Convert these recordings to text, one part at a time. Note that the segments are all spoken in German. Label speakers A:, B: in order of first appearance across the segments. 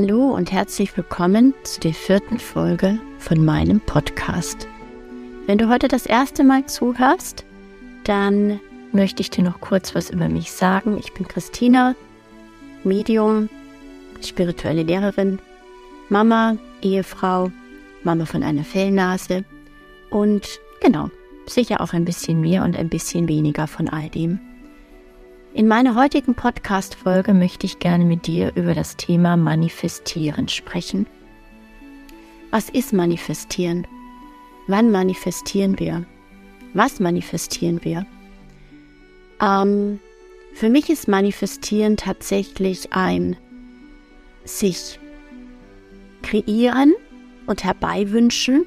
A: Hallo und herzlich willkommen zu der vierten Folge von meinem Podcast. Wenn du heute das erste Mal zuhörst, dann möchte ich dir noch kurz was über mich sagen. Ich bin Christina, Medium, spirituelle Lehrerin, Mama, Ehefrau, Mama von einer Fellnase und genau, sicher auch ein bisschen mehr und ein bisschen weniger von all dem. In meiner heutigen Podcast-Folge möchte ich gerne mit dir über das Thema Manifestieren sprechen. Was ist Manifestieren? Wann manifestieren wir? Was manifestieren wir? Ähm, für mich ist Manifestieren tatsächlich ein sich kreieren und herbeiwünschen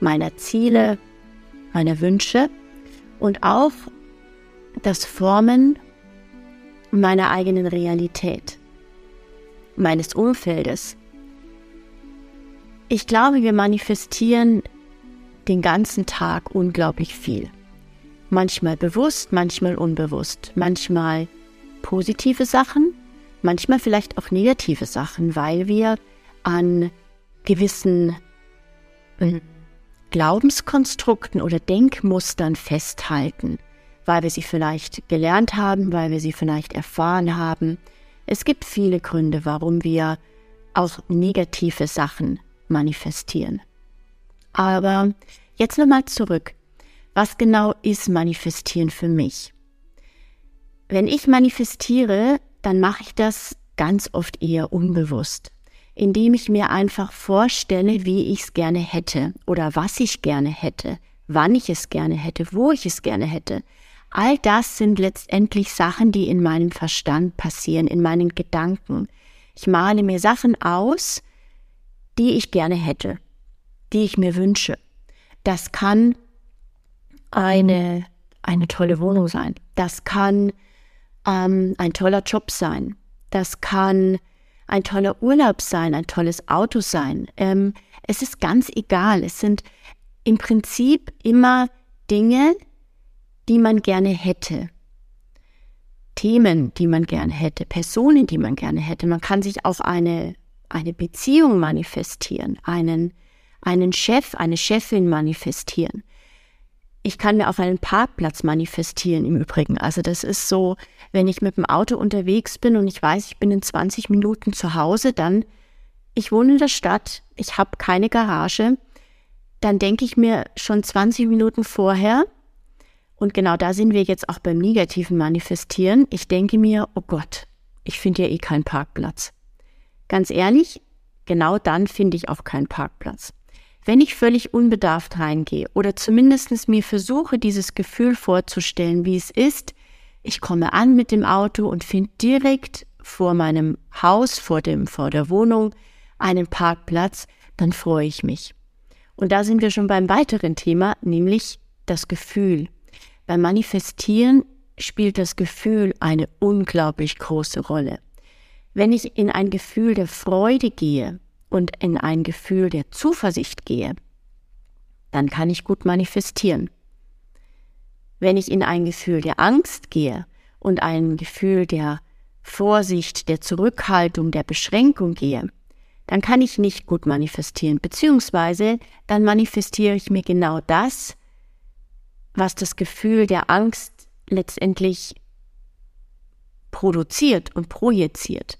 A: meiner Ziele, meiner Wünsche und auch das Formen meiner eigenen Realität, meines Umfeldes. Ich glaube, wir manifestieren den ganzen Tag unglaublich viel. Manchmal bewusst, manchmal unbewusst, manchmal positive Sachen, manchmal vielleicht auch negative Sachen, weil wir an gewissen äh, Glaubenskonstrukten oder Denkmustern festhalten weil wir sie vielleicht gelernt haben, weil wir sie vielleicht erfahren haben. Es gibt viele Gründe, warum wir auch negative Sachen manifestieren. Aber jetzt nochmal zurück. Was genau ist Manifestieren für mich? Wenn ich manifestiere, dann mache ich das ganz oft eher unbewusst, indem ich mir einfach vorstelle, wie ich es gerne hätte oder was ich gerne hätte, wann ich es gerne hätte, wo ich es gerne hätte. All das sind letztendlich Sachen, die in meinem Verstand passieren, in meinen Gedanken. Ich male mir Sachen aus, die ich gerne hätte, die ich mir wünsche. Das kann eine, eine tolle Wohnung sein. Das kann ähm, ein toller Job sein. Das kann ein toller Urlaub sein, ein tolles Auto sein. Ähm, es ist ganz egal. Es sind im Prinzip immer Dinge, die man gerne hätte. Themen, die man gerne hätte, Personen, die man gerne hätte. Man kann sich auf eine, eine Beziehung manifestieren, einen, einen Chef, eine Chefin manifestieren. Ich kann mir auf einen Parkplatz manifestieren im Übrigen. Also das ist so, wenn ich mit dem Auto unterwegs bin und ich weiß, ich bin in 20 Minuten zu Hause, dann, ich wohne in der Stadt, ich habe keine Garage, dann denke ich mir schon 20 Minuten vorher, und genau da sind wir jetzt auch beim negativen Manifestieren. Ich denke mir, oh Gott, ich finde ja eh keinen Parkplatz. Ganz ehrlich, genau dann finde ich auch keinen Parkplatz. Wenn ich völlig unbedarft reingehe oder zumindest mir versuche, dieses Gefühl vorzustellen, wie es ist, ich komme an mit dem Auto und finde direkt vor meinem Haus, vor dem, vor der Wohnung einen Parkplatz, dann freue ich mich. Und da sind wir schon beim weiteren Thema, nämlich das Gefühl. Beim Manifestieren spielt das Gefühl eine unglaublich große Rolle. Wenn ich in ein Gefühl der Freude gehe und in ein Gefühl der Zuversicht gehe, dann kann ich gut manifestieren. Wenn ich in ein Gefühl der Angst gehe und ein Gefühl der Vorsicht, der Zurückhaltung, der Beschränkung gehe, dann kann ich nicht gut manifestieren, beziehungsweise dann manifestiere ich mir genau das, was das Gefühl der Angst letztendlich produziert und projiziert.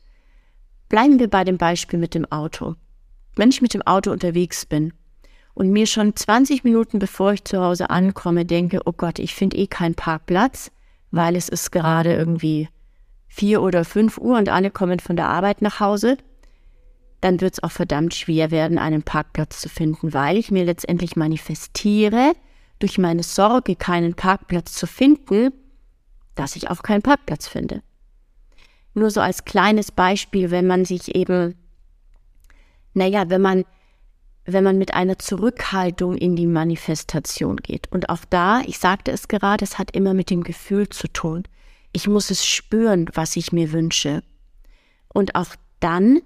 A: Bleiben wir bei dem Beispiel mit dem Auto. Wenn ich mit dem Auto unterwegs bin und mir schon 20 Minuten bevor ich zu Hause ankomme denke, oh Gott, ich finde eh keinen Parkplatz, weil es ist gerade irgendwie vier oder fünf Uhr und alle kommen von der Arbeit nach Hause, dann wird es auch verdammt schwer werden, einen Parkplatz zu finden, weil ich mir letztendlich manifestiere, durch meine Sorge, keinen Parkplatz zu finden, dass ich auch keinen Parkplatz finde. Nur so als kleines Beispiel, wenn man sich eben, naja, wenn man, wenn man mit einer Zurückhaltung in die Manifestation geht. Und auch da, ich sagte es gerade, es hat immer mit dem Gefühl zu tun. Ich muss es spüren, was ich mir wünsche. Und auch dann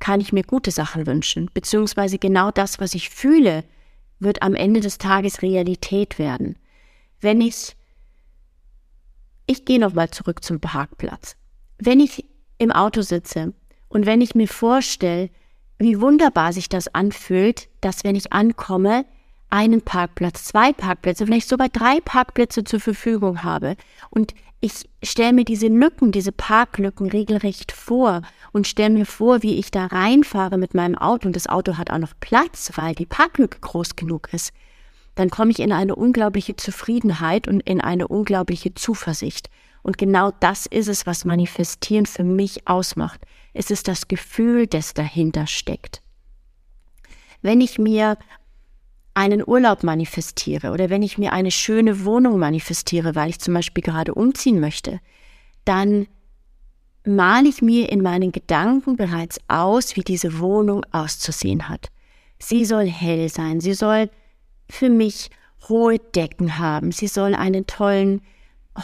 A: kann ich mir gute Sachen wünschen, beziehungsweise genau das, was ich fühle, wird am Ende des Tages Realität werden. Wenn ich, ich gehe nochmal zurück zum Parkplatz. Wenn ich im Auto sitze Und wenn ich mir vorstelle, wie wunderbar sich das anfühlt, dass wenn ich ankomme, einen Parkplatz, zwei Parkplätze, vielleicht sogar drei Parkplätze zur Verfügung habe. Und ich stelle mir diese Lücken, diese Parklücken regelrecht vor und stelle mir vor, wie ich da reinfahre mit meinem Auto und das Auto hat auch noch Platz, weil die Parklücke groß genug ist. Dann komme ich in eine unglaubliche Zufriedenheit und in eine unglaubliche Zuversicht. Und genau das ist es, was Manifestieren für mich ausmacht. Es ist das Gefühl, das dahinter steckt. Wenn ich mir einen Urlaub manifestiere oder wenn ich mir eine schöne Wohnung manifestiere, weil ich zum Beispiel gerade umziehen möchte, dann male ich mir in meinen Gedanken bereits aus, wie diese Wohnung auszusehen hat. Sie soll hell sein, sie soll für mich hohe Decken haben, sie soll einen tollen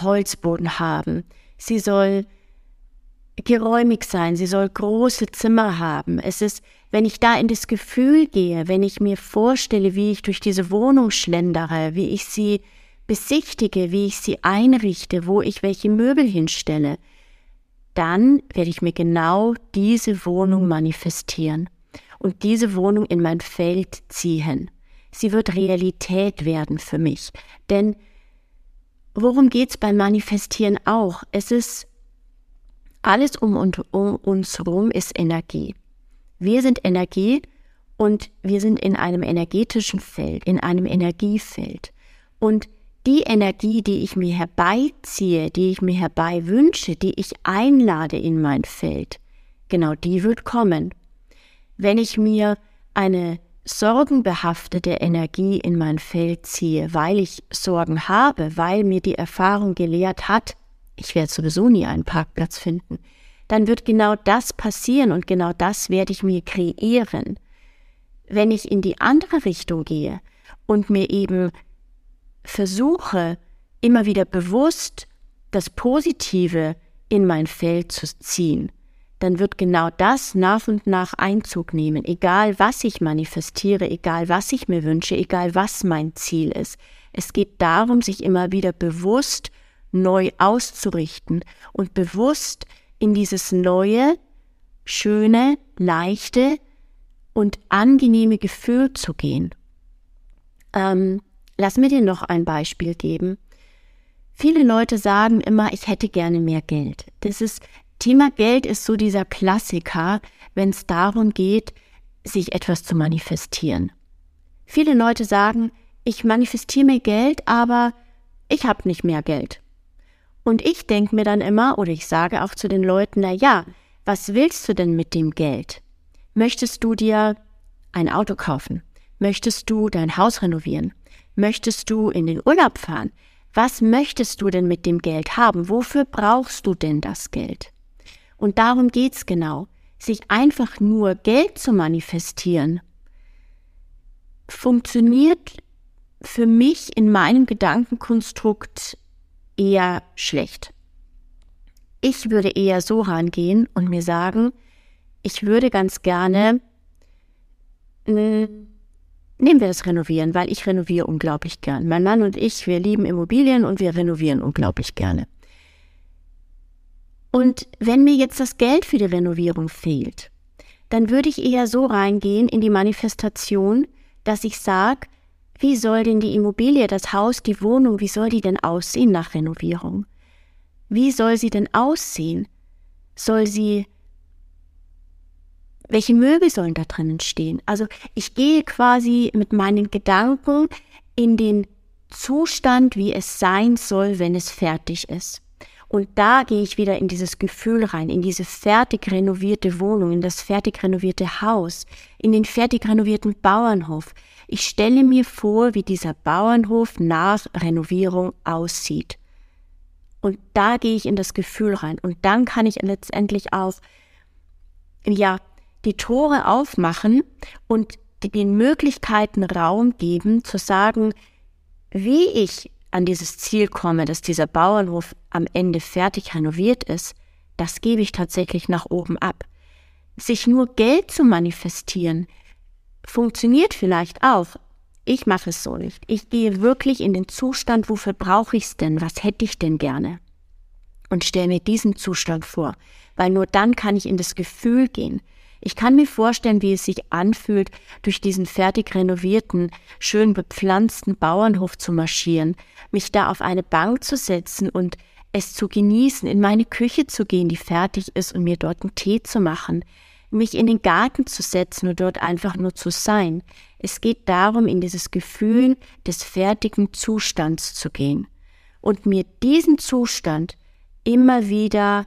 A: Holzboden haben, sie soll geräumig sein, sie soll große Zimmer haben. Es ist, wenn ich da in das Gefühl gehe, wenn ich mir vorstelle, wie ich durch diese Wohnung schlendere, wie ich sie besichtige, wie ich sie einrichte, wo ich welche Möbel hinstelle, dann werde ich mir genau diese Wohnung manifestieren und diese Wohnung in mein Feld ziehen. Sie wird Realität werden für mich. Denn worum geht's beim Manifestieren auch? Es ist alles um, und um uns herum ist Energie. Wir sind Energie und wir sind in einem energetischen Feld, in einem Energiefeld. Und die Energie, die ich mir herbeiziehe, die ich mir herbei wünsche, die ich einlade in mein Feld, genau die wird kommen. Wenn ich mir eine sorgenbehaftete Energie in mein Feld ziehe, weil ich Sorgen habe, weil mir die Erfahrung gelehrt hat, ich werde sowieso nie einen Parkplatz finden, dann wird genau das passieren und genau das werde ich mir kreieren. Wenn ich in die andere Richtung gehe und mir eben versuche, immer wieder bewusst das Positive in mein Feld zu ziehen, dann wird genau das nach und nach Einzug nehmen, egal was ich manifestiere, egal was ich mir wünsche, egal was mein Ziel ist. Es geht darum, sich immer wieder bewusst neu auszurichten und bewusst in dieses neue, schöne, leichte und angenehme Gefühl zu gehen. Ähm, lass mir dir noch ein Beispiel geben. Viele Leute sagen immer, ich hätte gerne mehr Geld. Das ist Thema Geld ist so dieser Klassiker, wenn es darum geht, sich etwas zu manifestieren. Viele Leute sagen, ich manifestiere mir Geld, aber ich habe nicht mehr Geld. Und ich denke mir dann immer, oder ich sage auch zu den Leuten, na ja, was willst du denn mit dem Geld? Möchtest du dir ein Auto kaufen? Möchtest du dein Haus renovieren? Möchtest du in den Urlaub fahren? Was möchtest du denn mit dem Geld haben? Wofür brauchst du denn das Geld? Und darum geht's genau. Sich einfach nur Geld zu manifestieren, funktioniert für mich in meinem Gedankenkonstrukt eher schlecht. Ich würde eher so rangehen und mir sagen, ich würde ganz gerne, äh, nehmen wir das Renovieren, weil ich renoviere unglaublich gern. Mein Mann und ich, wir lieben Immobilien und wir renovieren unglaublich gerne. Und wenn mir jetzt das Geld für die Renovierung fehlt, dann würde ich eher so reingehen in die Manifestation, dass ich sage, wie soll denn die Immobilie, das Haus, die Wohnung, wie soll die denn aussehen nach Renovierung? Wie soll sie denn aussehen? Soll sie welche Möbel sollen da drinnen stehen? Also ich gehe quasi mit meinen Gedanken in den Zustand, wie es sein soll, wenn es fertig ist. Und da gehe ich wieder in dieses Gefühl rein, in diese fertig renovierte Wohnung, in das fertig renovierte Haus, in den fertig renovierten Bauernhof. Ich stelle mir vor, wie dieser Bauernhof nach Renovierung aussieht. Und da gehe ich in das Gefühl rein. Und dann kann ich letztendlich auch, ja, die Tore aufmachen und den Möglichkeiten Raum geben, zu sagen, wie ich an dieses Ziel komme, dass dieser Bauernhof am Ende fertig renoviert ist, das gebe ich tatsächlich nach oben ab. Sich nur Geld zu manifestieren, funktioniert vielleicht auch. Ich mache es so nicht. Ich gehe wirklich in den Zustand, wofür brauche ich es denn? Was hätte ich denn gerne? und stelle mir diesen Zustand vor, weil nur dann kann ich in das Gefühl gehen. Ich kann mir vorstellen, wie es sich anfühlt, durch diesen fertig renovierten, schön bepflanzten Bauernhof zu marschieren, mich da auf eine Bank zu setzen und es zu genießen, in meine Küche zu gehen, die fertig ist und mir dort einen Tee zu machen, mich in den Garten zu setzen und dort einfach nur zu sein. Es geht darum, in dieses Gefühl des fertigen Zustands zu gehen und mir diesen Zustand immer wieder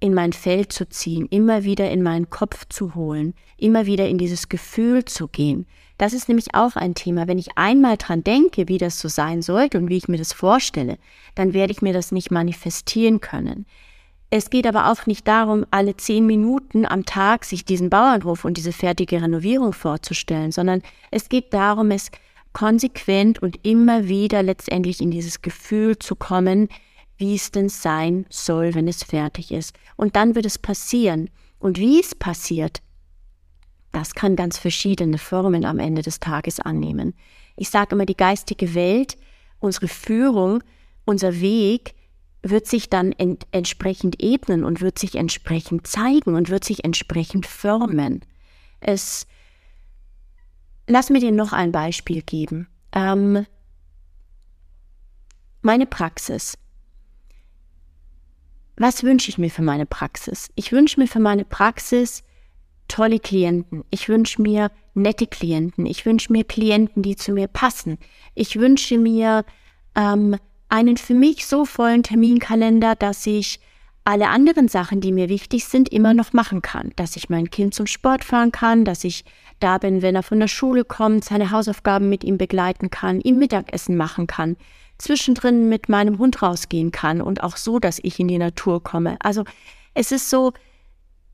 A: in mein Feld zu ziehen, immer wieder in meinen Kopf zu holen, immer wieder in dieses Gefühl zu gehen. Das ist nämlich auch ein Thema. Wenn ich einmal dran denke, wie das so sein sollte und wie ich mir das vorstelle, dann werde ich mir das nicht manifestieren können. Es geht aber auch nicht darum, alle zehn Minuten am Tag sich diesen Bauernhof und diese fertige Renovierung vorzustellen, sondern es geht darum, es konsequent und immer wieder letztendlich in dieses Gefühl zu kommen, wie es denn sein soll, wenn es fertig ist. Und dann wird es passieren. Und wie es passiert, das kann ganz verschiedene Formen am Ende des Tages annehmen. Ich sage immer, die geistige Welt, unsere Führung, unser Weg wird sich dann ent entsprechend ebnen und wird sich entsprechend zeigen und wird sich entsprechend formen. Es Lass mir dir noch ein Beispiel geben. Ähm, meine Praxis. Was wünsche ich mir für meine Praxis? Ich wünsche mir für meine Praxis tolle Klienten. Ich wünsche mir nette Klienten. Ich wünsche mir Klienten, die zu mir passen. Ich wünsche mir ähm, einen für mich so vollen Terminkalender, dass ich alle anderen Sachen, die mir wichtig sind, immer noch machen kann. Dass ich mein Kind zum Sport fahren kann, dass ich da bin, wenn er von der Schule kommt, seine Hausaufgaben mit ihm begleiten kann, ihm Mittagessen machen kann, zwischendrin mit meinem Hund rausgehen kann und auch so, dass ich in die Natur komme. Also es ist so,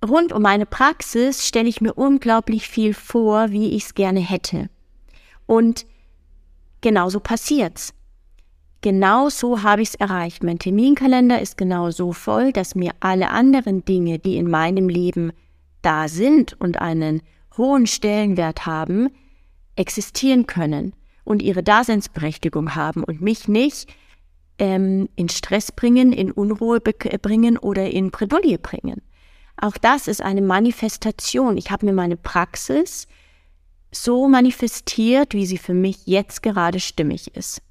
A: rund um meine Praxis stelle ich mir unglaublich viel vor, wie ich es gerne hätte. Und genauso passiert's. Genau so habe ich es erreicht. Mein Terminkalender ist genau so voll, dass mir alle anderen Dinge, die in meinem Leben da sind und einen hohen Stellenwert haben, existieren können und ihre Daseinsberechtigung haben und mich nicht ähm, in Stress bringen, in Unruhe bringen oder in Bredouille bringen. Auch das ist eine Manifestation. Ich habe mir meine Praxis so manifestiert, wie sie für mich jetzt gerade stimmig ist.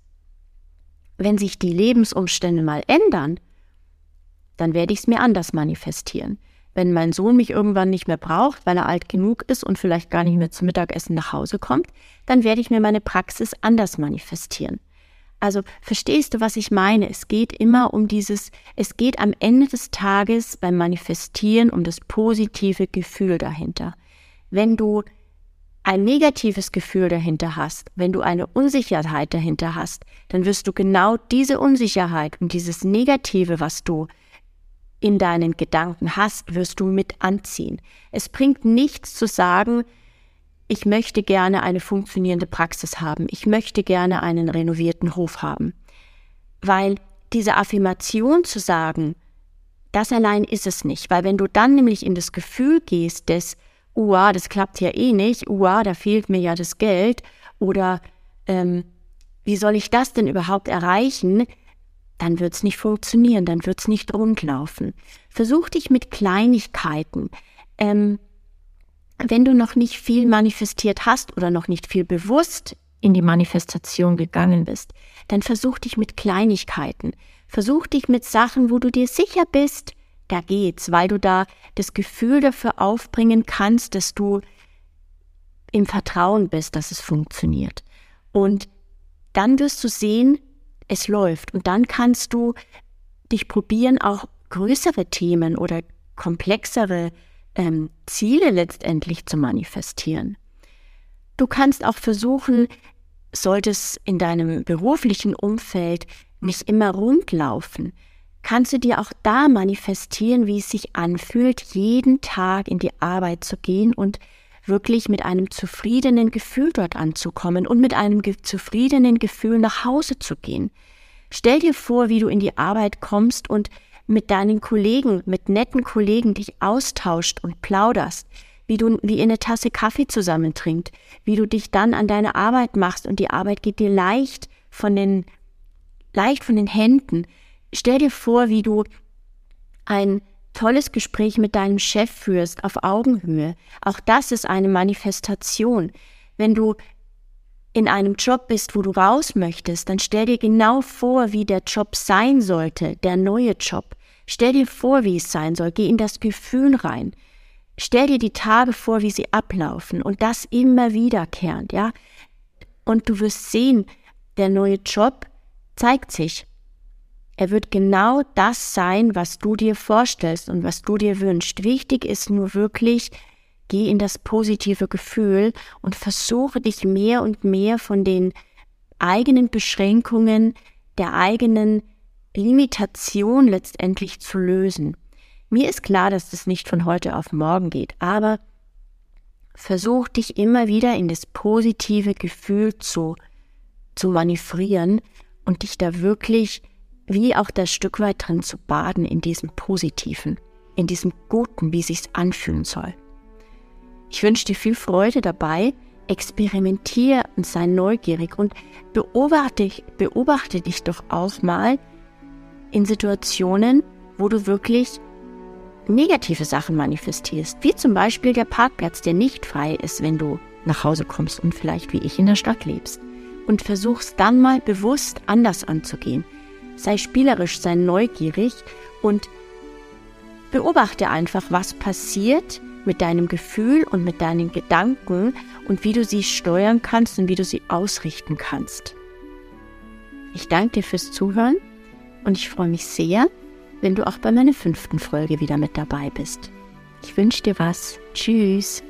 A: Wenn sich die Lebensumstände mal ändern, dann werde ich es mir anders manifestieren. Wenn mein Sohn mich irgendwann nicht mehr braucht, weil er alt genug ist und vielleicht gar nicht mehr zum Mittagessen nach Hause kommt, dann werde ich mir meine Praxis anders manifestieren. Also verstehst du, was ich meine? Es geht immer um dieses, es geht am Ende des Tages beim Manifestieren um das positive Gefühl dahinter. Wenn du ein negatives Gefühl dahinter hast, wenn du eine Unsicherheit dahinter hast, dann wirst du genau diese Unsicherheit und dieses Negative, was du in deinen Gedanken hast, wirst du mit anziehen. Es bringt nichts zu sagen, ich möchte gerne eine funktionierende Praxis haben, ich möchte gerne einen renovierten Hof haben. Weil diese Affirmation zu sagen, das allein ist es nicht, weil wenn du dann nämlich in das Gefühl gehst des, uah, das klappt ja eh nicht, uah, da fehlt mir ja das Geld oder ähm, wie soll ich das denn überhaupt erreichen, dann wird's nicht funktionieren, dann wird's nicht rundlaufen. Versuch dich mit Kleinigkeiten. Ähm, wenn du noch nicht viel manifestiert hast oder noch nicht viel bewusst in die Manifestation gegangen bist, dann versuch dich mit Kleinigkeiten. Versuch dich mit Sachen, wo du dir sicher bist, da geht's, weil du da das Gefühl dafür aufbringen kannst, dass du im Vertrauen bist, dass es funktioniert. Und dann wirst du sehen, es läuft. Und dann kannst du dich probieren, auch größere Themen oder komplexere ähm, Ziele letztendlich zu manifestieren. Du kannst auch versuchen, sollte es in deinem beruflichen Umfeld nicht immer rund laufen, kannst du dir auch da manifestieren, wie es sich anfühlt, jeden Tag in die Arbeit zu gehen und wirklich mit einem zufriedenen Gefühl dort anzukommen und mit einem ge zufriedenen Gefühl nach Hause zu gehen. Stell dir vor, wie du in die Arbeit kommst und mit deinen Kollegen, mit netten Kollegen dich austauscht und plauderst, wie du wie ihr eine Tasse Kaffee zusammen trinkt, wie du dich dann an deine Arbeit machst und die Arbeit geht dir leicht von den leicht von den Händen. Stell dir vor, wie du ein tolles Gespräch mit deinem Chef führst auf Augenhöhe. Auch das ist eine Manifestation. Wenn du in einem Job bist, wo du raus möchtest, dann stell dir genau vor, wie der Job sein sollte, der neue Job. Stell dir vor, wie es sein soll. Geh in das Gefühl rein. Stell dir die Tage vor, wie sie ablaufen und das immer wiederkehrend, ja. Und du wirst sehen, der neue Job zeigt sich. Er wird genau das sein, was du dir vorstellst und was du dir wünschst. Wichtig ist nur wirklich, geh in das positive Gefühl und versuche dich mehr und mehr von den eigenen Beschränkungen, der eigenen Limitation letztendlich zu lösen. Mir ist klar, dass das nicht von heute auf morgen geht, aber versuch dich immer wieder in das positive Gefühl zu, zu manövrieren und dich da wirklich wie auch das Stück weit drin zu baden in diesem Positiven, in diesem Guten, wie sich's anfühlen soll. Ich wünsche dir viel Freude dabei, experimentiere und sei neugierig und beobachte, beobachte dich doch auch mal in Situationen, wo du wirklich negative Sachen manifestierst, wie zum Beispiel der Parkplatz, der nicht frei ist, wenn du nach Hause kommst und vielleicht wie ich in der Stadt lebst. Und versuchst dann mal bewusst anders anzugehen. Sei spielerisch, sei neugierig und beobachte einfach, was passiert mit deinem Gefühl und mit deinen Gedanken und wie du sie steuern kannst und wie du sie ausrichten kannst. Ich danke dir fürs Zuhören und ich freue mich sehr, wenn du auch bei meiner fünften Folge wieder mit dabei bist. Ich wünsche dir was. Tschüss.